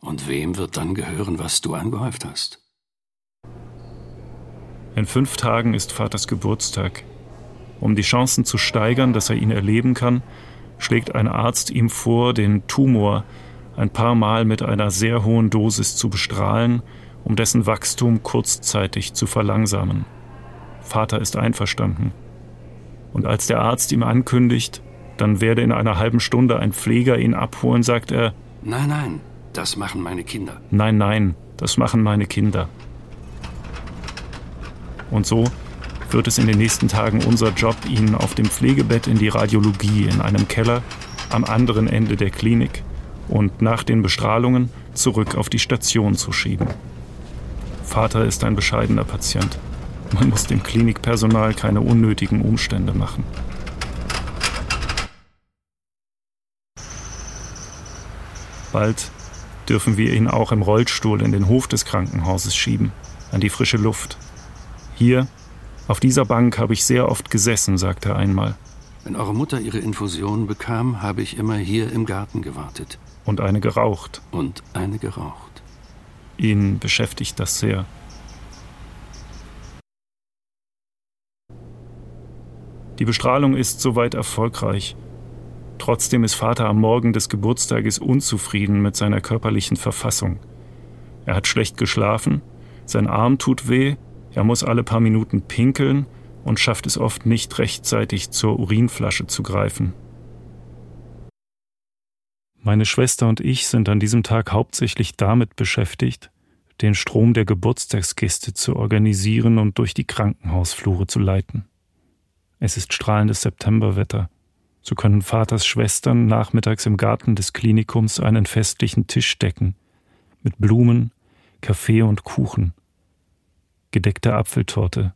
Und wem wird dann gehören, was du angehäuft hast? In fünf Tagen ist Vaters Geburtstag. Um die Chancen zu steigern, dass er ihn erleben kann, schlägt ein Arzt ihm vor, den Tumor ein paar Mal mit einer sehr hohen Dosis zu bestrahlen, um dessen Wachstum kurzzeitig zu verlangsamen. Vater ist einverstanden. Und als der Arzt ihm ankündigt, dann werde in einer halben Stunde ein Pfleger ihn abholen, sagt er, Nein, nein, das machen meine Kinder. Nein, nein, das machen meine Kinder. Und so wird es in den nächsten Tagen unser Job, ihn auf dem Pflegebett in die Radiologie in einem Keller am anderen Ende der Klinik und nach den Bestrahlungen zurück auf die Station zu schieben. Vater ist ein bescheidener Patient. Man muss dem Klinikpersonal keine unnötigen Umstände machen. Bald dürfen wir ihn auch im Rollstuhl in den Hof des Krankenhauses schieben, an die frische Luft. Hier auf dieser Bank habe ich sehr oft gesessen, sagte er einmal. Wenn eure Mutter ihre Infusion bekam, habe ich immer hier im Garten gewartet. Und eine geraucht. Und eine geraucht. Ihn beschäftigt das sehr. Die Bestrahlung ist soweit erfolgreich. Trotzdem ist Vater am Morgen des Geburtstages unzufrieden mit seiner körperlichen Verfassung. Er hat schlecht geschlafen, sein Arm tut weh er muss alle paar Minuten pinkeln und schafft es oft nicht rechtzeitig zur Urinflasche zu greifen. Meine Schwester und ich sind an diesem Tag hauptsächlich damit beschäftigt, den Strom der Geburtstagsgäste zu organisieren und durch die Krankenhausflure zu leiten. Es ist strahlendes Septemberwetter. So können Vaters Schwestern nachmittags im Garten des Klinikums einen festlichen Tisch decken, mit Blumen, Kaffee und Kuchen – gedeckte Apfeltorte.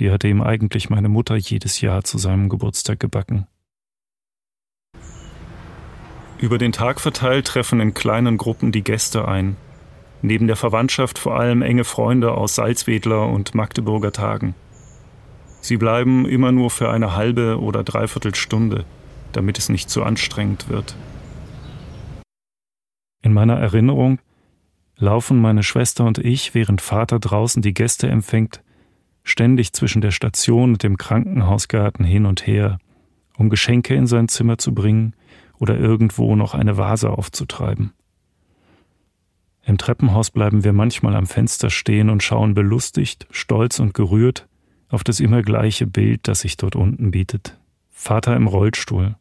Die hatte ihm eigentlich meine Mutter jedes Jahr zu seinem Geburtstag gebacken. Über den Tag verteilt treffen in kleinen Gruppen die Gäste ein. Neben der Verwandtschaft vor allem enge Freunde aus Salzwedler und Magdeburger Tagen. Sie bleiben immer nur für eine halbe oder dreiviertel Stunde, damit es nicht zu anstrengend wird. In meiner Erinnerung laufen meine Schwester und ich, während Vater draußen die Gäste empfängt, ständig zwischen der Station und dem Krankenhausgarten hin und her, um Geschenke in sein Zimmer zu bringen oder irgendwo noch eine Vase aufzutreiben. Im Treppenhaus bleiben wir manchmal am Fenster stehen und schauen belustigt, stolz und gerührt auf das immer gleiche Bild, das sich dort unten bietet. Vater im Rollstuhl,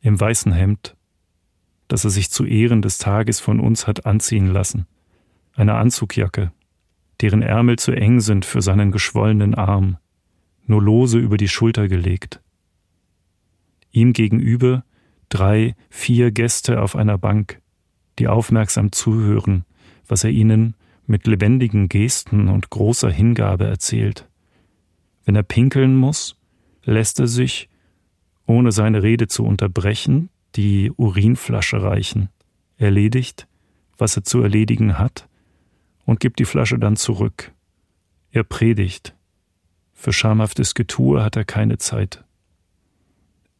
im weißen Hemd, das er sich zu Ehren des Tages von uns hat anziehen lassen, eine Anzugjacke, deren Ärmel zu eng sind für seinen geschwollenen Arm, nur lose über die Schulter gelegt. Ihm gegenüber drei, vier Gäste auf einer Bank, die aufmerksam zuhören, was er ihnen mit lebendigen Gesten und großer Hingabe erzählt. Wenn er pinkeln muss, lässt er sich, ohne seine Rede zu unterbrechen, die Urinflasche reichen, erledigt, was er zu erledigen hat, und gibt die Flasche dann zurück. Er predigt. Für schamhaftes Getue hat er keine Zeit.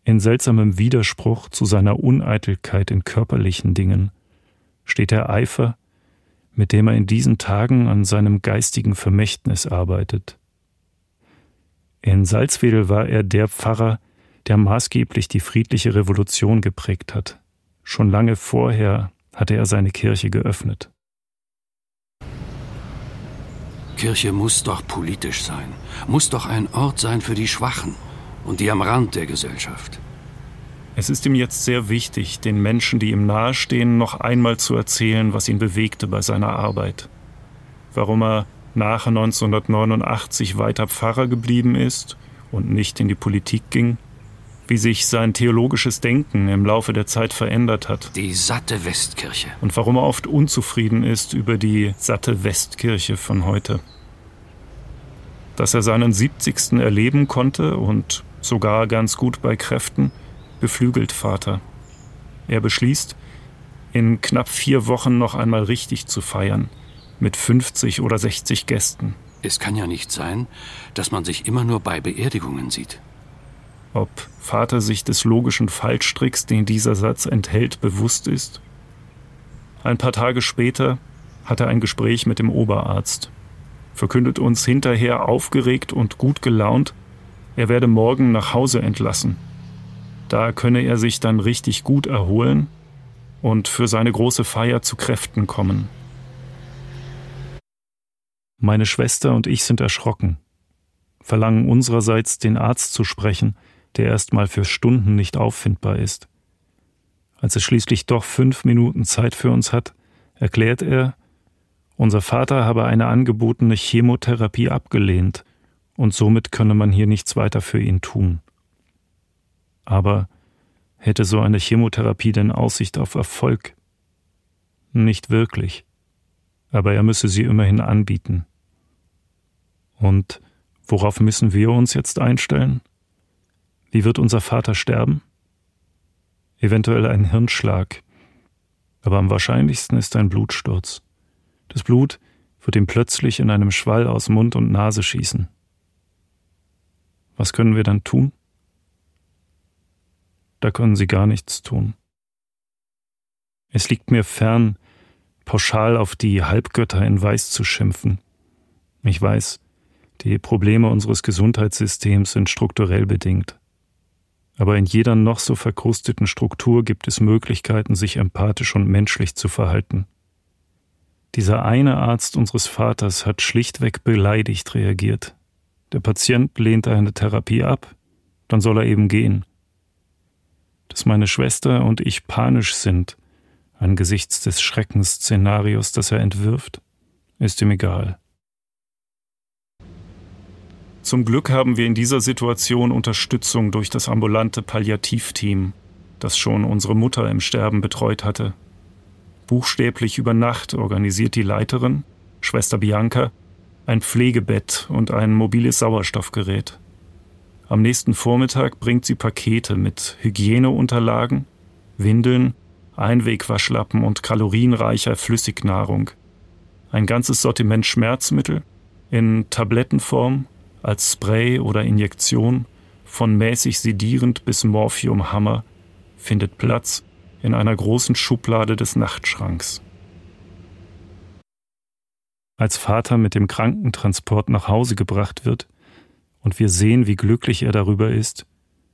In seltsamem Widerspruch zu seiner Uneitelkeit in körperlichen Dingen steht der Eifer, mit dem er in diesen Tagen an seinem geistigen Vermächtnis arbeitet. In Salzwedel war er der Pfarrer, der maßgeblich die friedliche Revolution geprägt hat. Schon lange vorher hatte er seine Kirche geöffnet. Kirche muss doch politisch sein, muss doch ein Ort sein für die Schwachen und die am Rand der Gesellschaft. Es ist ihm jetzt sehr wichtig, den Menschen, die ihm nahestehen, noch einmal zu erzählen, was ihn bewegte bei seiner Arbeit. Warum er nach 1989 weiter Pfarrer geblieben ist und nicht in die Politik ging, wie sich sein theologisches Denken im Laufe der Zeit verändert hat. Die satte Westkirche. Und warum er oft unzufrieden ist über die satte Westkirche von heute. Dass er seinen 70. erleben konnte und sogar ganz gut bei Kräften, beflügelt Vater. Er beschließt, in knapp vier Wochen noch einmal richtig zu feiern, mit 50 oder 60 Gästen. Es kann ja nicht sein, dass man sich immer nur bei Beerdigungen sieht. Ob Vater sich des logischen Fallstricks, den dieser Satz enthält, bewusst ist? Ein paar Tage später hat er ein Gespräch mit dem Oberarzt, verkündet uns hinterher aufgeregt und gut gelaunt, er werde morgen nach Hause entlassen. Da könne er sich dann richtig gut erholen und für seine große Feier zu Kräften kommen. Meine Schwester und ich sind erschrocken, verlangen unsererseits den Arzt zu sprechen, der erstmal für Stunden nicht auffindbar ist. Als er schließlich doch fünf Minuten Zeit für uns hat, erklärt er, unser Vater habe eine angebotene Chemotherapie abgelehnt und somit könne man hier nichts weiter für ihn tun. Aber hätte so eine Chemotherapie denn Aussicht auf Erfolg? Nicht wirklich, aber er müsse sie immerhin anbieten. Und worauf müssen wir uns jetzt einstellen? Wie wird unser Vater sterben? Eventuell ein Hirnschlag, aber am wahrscheinlichsten ist ein Blutsturz. Das Blut wird ihm plötzlich in einem Schwall aus Mund und Nase schießen. Was können wir dann tun? Da können sie gar nichts tun. Es liegt mir fern, pauschal auf die Halbgötter in Weiß zu schimpfen. Ich weiß, die Probleme unseres Gesundheitssystems sind strukturell bedingt. Aber in jeder noch so verkrusteten Struktur gibt es Möglichkeiten, sich empathisch und menschlich zu verhalten. Dieser eine Arzt unseres Vaters hat schlichtweg beleidigt reagiert. Der Patient lehnt eine Therapie ab, dann soll er eben gehen. Dass meine Schwester und ich panisch sind angesichts des Schreckensszenarios, das er entwirft, ist ihm egal. Zum Glück haben wir in dieser Situation Unterstützung durch das ambulante Palliativteam, das schon unsere Mutter im Sterben betreut hatte. Buchstäblich über Nacht organisiert die Leiterin, Schwester Bianca, ein Pflegebett und ein mobiles Sauerstoffgerät. Am nächsten Vormittag bringt sie Pakete mit Hygieneunterlagen, Windeln, Einwegwaschlappen und kalorienreicher Flüssignahrung. Ein ganzes Sortiment Schmerzmittel in Tablettenform als Spray oder Injektion, von mäßig sedierend bis Morphiumhammer, findet Platz in einer großen Schublade des Nachtschranks. Als Vater mit dem Krankentransport nach Hause gebracht wird und wir sehen, wie glücklich er darüber ist,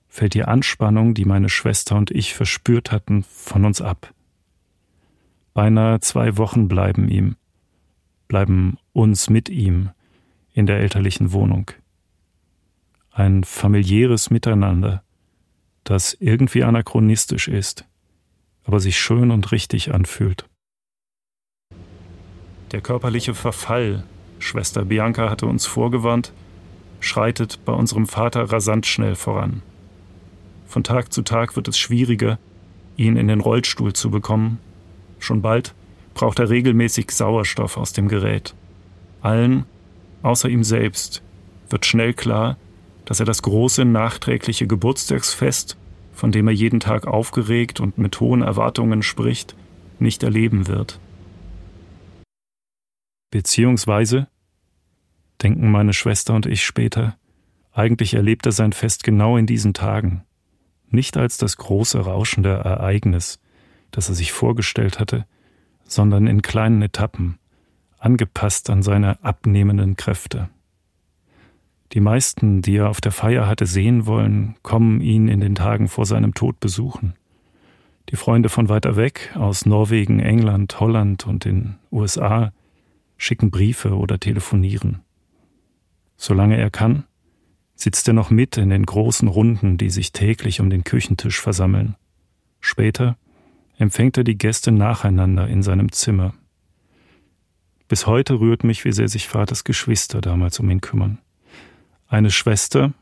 fällt die Anspannung, die meine Schwester und ich verspürt hatten, von uns ab. Beinahe zwei Wochen bleiben ihm, bleiben uns mit ihm in der elterlichen Wohnung. Ein familiäres Miteinander, das irgendwie anachronistisch ist, aber sich schön und richtig anfühlt. Der körperliche Verfall, Schwester Bianca hatte uns vorgewarnt, schreitet bei unserem Vater rasant schnell voran. Von Tag zu Tag wird es schwieriger, ihn in den Rollstuhl zu bekommen. Schon bald braucht er regelmäßig Sauerstoff aus dem Gerät. Allen, außer ihm selbst, wird schnell klar, dass er das große nachträgliche Geburtstagsfest, von dem er jeden Tag aufgeregt und mit hohen Erwartungen spricht, nicht erleben wird. Beziehungsweise, denken meine Schwester und ich später, eigentlich erlebt er sein Fest genau in diesen Tagen, nicht als das große rauschende Ereignis, das er sich vorgestellt hatte, sondern in kleinen Etappen, angepasst an seine abnehmenden Kräfte. Die meisten, die er auf der Feier hatte sehen wollen, kommen ihn in den Tagen vor seinem Tod besuchen. Die Freunde von weiter weg, aus Norwegen, England, Holland und den USA, schicken Briefe oder telefonieren. Solange er kann, sitzt er noch mit in den großen Runden, die sich täglich um den Küchentisch versammeln. Später empfängt er die Gäste nacheinander in seinem Zimmer. Bis heute rührt mich, wie sehr sich Vaters Geschwister damals um ihn kümmern. Eine Schwester,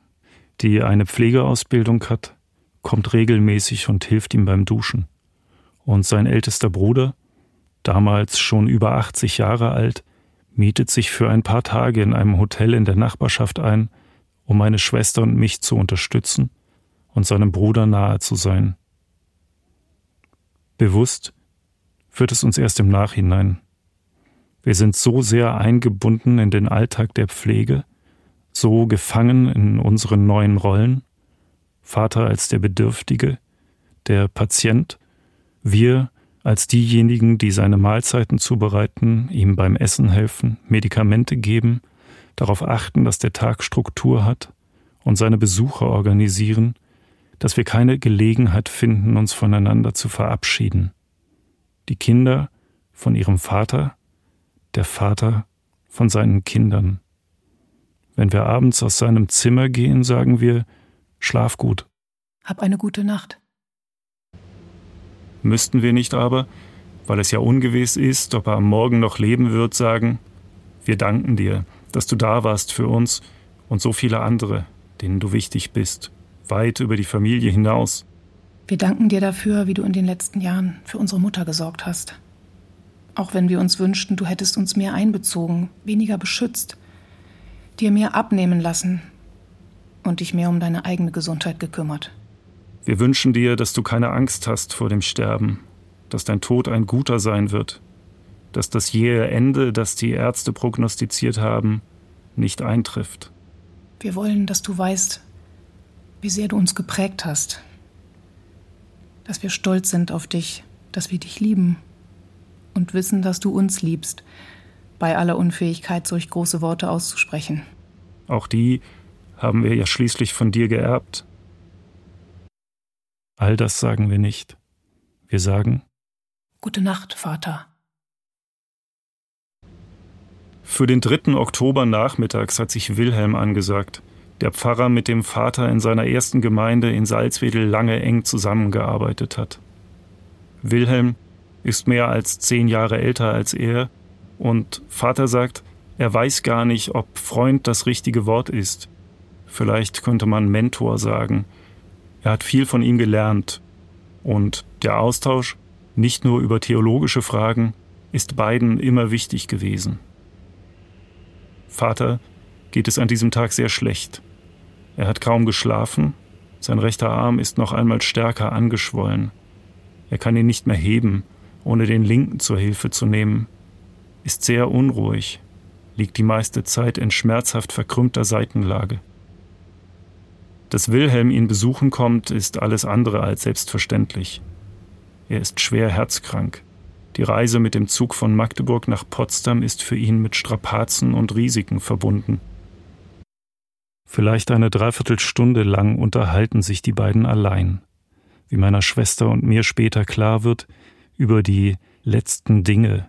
die eine Pflegeausbildung hat, kommt regelmäßig und hilft ihm beim Duschen. Und sein ältester Bruder, damals schon über 80 Jahre alt, mietet sich für ein paar Tage in einem Hotel in der Nachbarschaft ein, um meine Schwester und mich zu unterstützen und seinem Bruder nahe zu sein. Bewusst wird es uns erst im Nachhinein. Wir sind so sehr eingebunden in den Alltag der Pflege, so gefangen in unseren neuen Rollen, Vater als der Bedürftige, der Patient, wir als diejenigen, die seine Mahlzeiten zubereiten, ihm beim Essen helfen, Medikamente geben, darauf achten, dass der Tag Struktur hat und seine Besuche organisieren, dass wir keine Gelegenheit finden, uns voneinander zu verabschieden. Die Kinder von ihrem Vater, der Vater von seinen Kindern. Wenn wir abends aus seinem Zimmer gehen, sagen wir, schlaf gut. Hab eine gute Nacht. Müssten wir nicht aber, weil es ja ungewiss ist, ob er am Morgen noch leben wird, sagen, wir danken dir, dass du da warst für uns und so viele andere, denen du wichtig bist, weit über die Familie hinaus. Wir danken dir dafür, wie du in den letzten Jahren für unsere Mutter gesorgt hast. Auch wenn wir uns wünschten, du hättest uns mehr einbezogen, weniger beschützt, dir mehr abnehmen lassen und dich mehr um deine eigene Gesundheit gekümmert. Wir wünschen dir, dass du keine Angst hast vor dem Sterben, dass dein Tod ein guter sein wird, dass das jähe Ende, das die Ärzte prognostiziert haben, nicht eintrifft. Wir wollen, dass du weißt, wie sehr du uns geprägt hast, dass wir stolz sind auf dich, dass wir dich lieben und wissen, dass du uns liebst, bei aller Unfähigkeit, solch große Worte auszusprechen. Auch die haben wir ja schließlich von dir geerbt. All das sagen wir nicht. Wir sagen Gute Nacht, Vater. Für den 3. Oktober nachmittags hat sich Wilhelm angesagt, der Pfarrer mit dem Vater in seiner ersten Gemeinde in Salzwedel lange eng zusammengearbeitet hat. Wilhelm ist mehr als zehn Jahre älter als er und Vater sagt, er weiß gar nicht, ob Freund das richtige Wort ist. Vielleicht könnte man Mentor sagen, er hat viel von ihm gelernt und der Austausch, nicht nur über theologische Fragen, ist beiden immer wichtig gewesen. Vater geht es an diesem Tag sehr schlecht. Er hat kaum geschlafen, sein rechter Arm ist noch einmal stärker angeschwollen. Er kann ihn nicht mehr heben, ohne den linken zur Hilfe zu nehmen, ist sehr unruhig, liegt die meiste Zeit in schmerzhaft verkrümmter Seitenlage. Dass Wilhelm ihn besuchen kommt, ist alles andere als selbstverständlich. Er ist schwer herzkrank. Die Reise mit dem Zug von Magdeburg nach Potsdam ist für ihn mit Strapazen und Risiken verbunden. Vielleicht eine Dreiviertelstunde lang unterhalten sich die beiden allein. Wie meiner Schwester und mir später klar wird, über die letzten Dinge,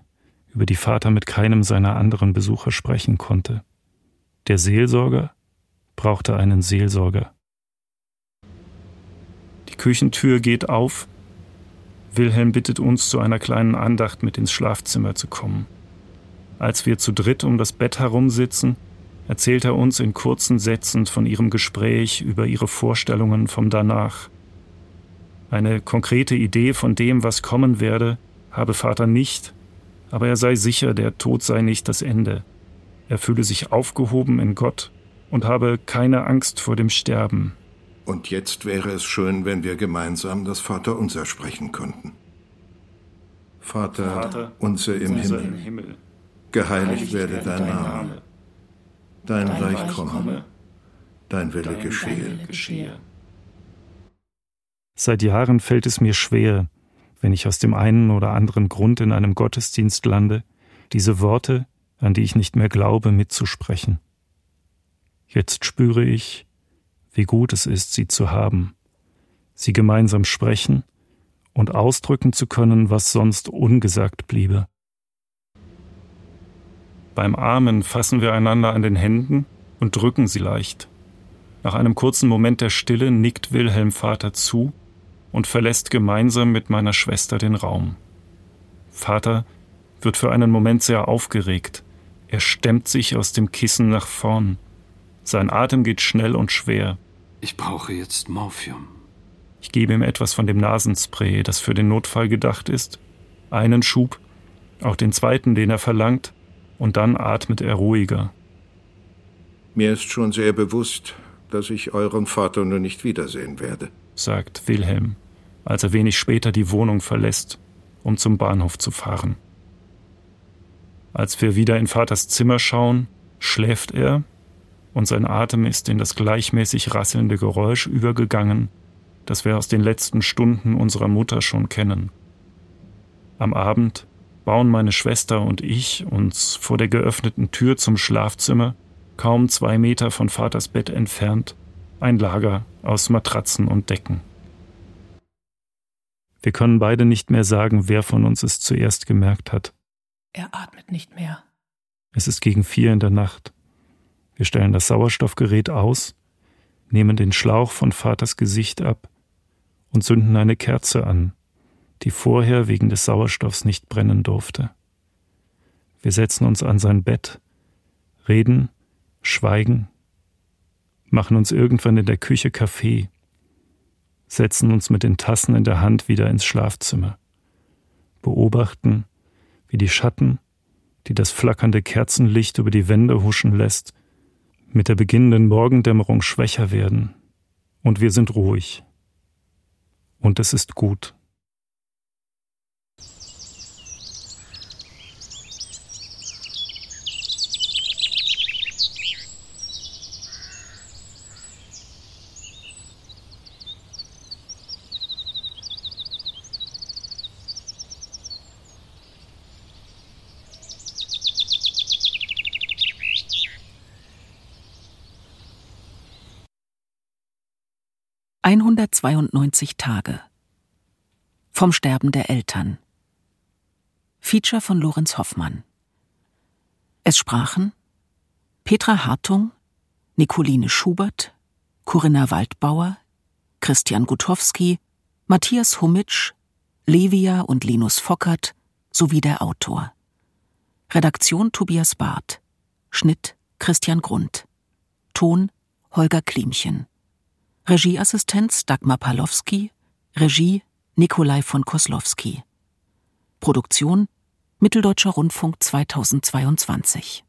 über die Vater mit keinem seiner anderen Besucher sprechen konnte. Der Seelsorger brauchte einen Seelsorger. Die Küchentür geht auf. Wilhelm bittet uns, zu einer kleinen Andacht mit ins Schlafzimmer zu kommen. Als wir zu dritt um das Bett herumsitzen, erzählt er uns in kurzen Sätzen von ihrem Gespräch über ihre Vorstellungen vom Danach. Eine konkrete Idee von dem, was kommen werde, habe Vater nicht, aber er sei sicher, der Tod sei nicht das Ende. Er fühle sich aufgehoben in Gott und habe keine Angst vor dem Sterben. Und jetzt wäre es schön, wenn wir gemeinsam das Vaterunser sprechen könnten. Vater, Vater unser im unser Himmel, Himmel, geheiligt werde dein Name dein, dein Reich komme, dein Wille geschehe. geschehe. Seit Jahren fällt es mir schwer, wenn ich aus dem einen oder anderen Grund in einem Gottesdienst lande, diese Worte, an die ich nicht mehr glaube, mitzusprechen. Jetzt spüre ich, wie gut es ist, sie zu haben, sie gemeinsam sprechen und ausdrücken zu können, was sonst ungesagt bliebe. Beim Armen fassen wir einander an den Händen und drücken sie leicht. Nach einem kurzen Moment der Stille nickt Wilhelm Vater zu und verlässt gemeinsam mit meiner Schwester den Raum. Vater wird für einen Moment sehr aufgeregt. Er stemmt sich aus dem Kissen nach vorn. Sein Atem geht schnell und schwer. Ich brauche jetzt Morphium. Ich gebe ihm etwas von dem Nasenspray, das für den Notfall gedacht ist. Einen Schub, auch den zweiten, den er verlangt, und dann atmet er ruhiger. Mir ist schon sehr bewusst, dass ich euren Vater nur nicht wiedersehen werde, sagt Wilhelm, als er wenig später die Wohnung verlässt, um zum Bahnhof zu fahren. Als wir wieder in Vaters Zimmer schauen, schläft er und sein Atem ist in das gleichmäßig rasselnde Geräusch übergegangen, das wir aus den letzten Stunden unserer Mutter schon kennen. Am Abend bauen meine Schwester und ich uns vor der geöffneten Tür zum Schlafzimmer, kaum zwei Meter von Vaters Bett entfernt, ein Lager aus Matratzen und Decken. Wir können beide nicht mehr sagen, wer von uns es zuerst gemerkt hat. Er atmet nicht mehr. Es ist gegen vier in der Nacht. Wir stellen das Sauerstoffgerät aus, nehmen den Schlauch von Vaters Gesicht ab und zünden eine Kerze an, die vorher wegen des Sauerstoffs nicht brennen durfte. Wir setzen uns an sein Bett, reden, schweigen, machen uns irgendwann in der Küche Kaffee, setzen uns mit den Tassen in der Hand wieder ins Schlafzimmer, beobachten, wie die Schatten, die das flackernde Kerzenlicht über die Wände huschen lässt, mit der beginnenden Morgendämmerung schwächer werden, und wir sind ruhig. Und es ist gut. 192 Tage. Vom Sterben der Eltern. Feature von Lorenz Hoffmann. Es sprachen Petra Hartung, Nicoline Schubert, Corinna Waldbauer, Christian Gutowski, Matthias Humitsch, Levia und Linus Fockert sowie der Autor. Redaktion Tobias Barth. Schnitt Christian Grund. Ton Holger Klimchen. Regieassistenz Dagmar Palowski, Regie Nikolai von Koslowski. Produktion Mitteldeutscher Rundfunk 2022